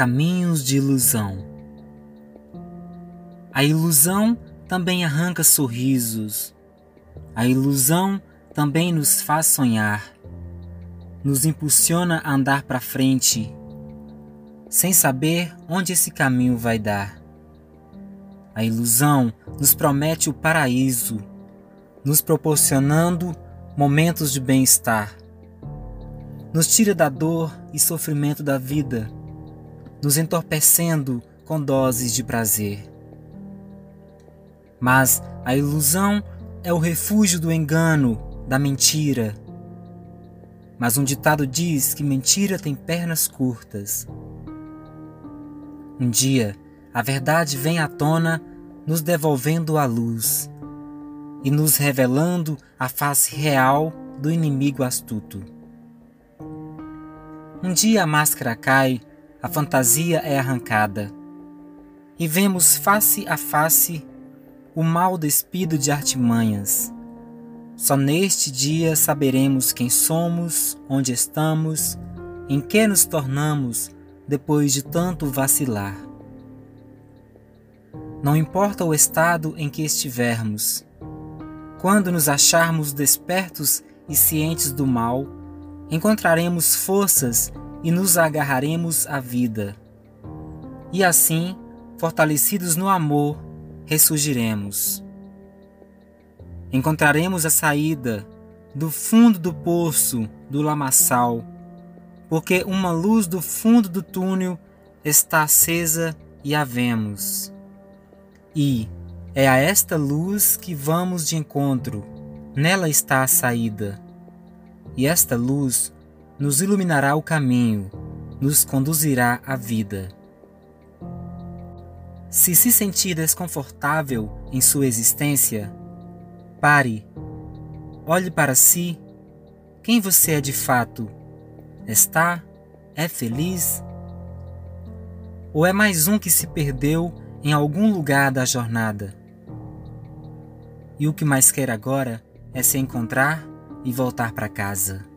caminhos de ilusão. A ilusão também arranca sorrisos. A ilusão também nos faz sonhar. Nos impulsiona a andar para frente, sem saber onde esse caminho vai dar. A ilusão nos promete o paraíso, nos proporcionando momentos de bem-estar. Nos tira da dor e sofrimento da vida, nos entorpecendo com doses de prazer. Mas a ilusão é o refúgio do engano, da mentira. Mas um ditado diz que mentira tem pernas curtas. Um dia, a verdade vem à tona, nos devolvendo a luz e nos revelando a face real do inimigo astuto. Um dia a máscara cai, a fantasia é arrancada e vemos face a face o mal despido de artimanhas. Só neste dia saberemos quem somos, onde estamos, em que nos tornamos depois de tanto vacilar. Não importa o estado em que estivermos, quando nos acharmos despertos e cientes do mal, encontraremos forças e nos agarraremos à vida. E assim, fortalecidos no amor, ressurgiremos. Encontraremos a saída do fundo do poço do lamaçal, porque uma luz do fundo do túnel está acesa e a vemos. E é a esta luz que vamos de encontro, nela está a saída. E esta luz nos iluminará o caminho, nos conduzirá à vida. Se se sentir desconfortável em sua existência, pare, olhe para si. Quem você é de fato? Está? É feliz? Ou é mais um que se perdeu em algum lugar da jornada? E o que mais quer agora é se encontrar e voltar para casa.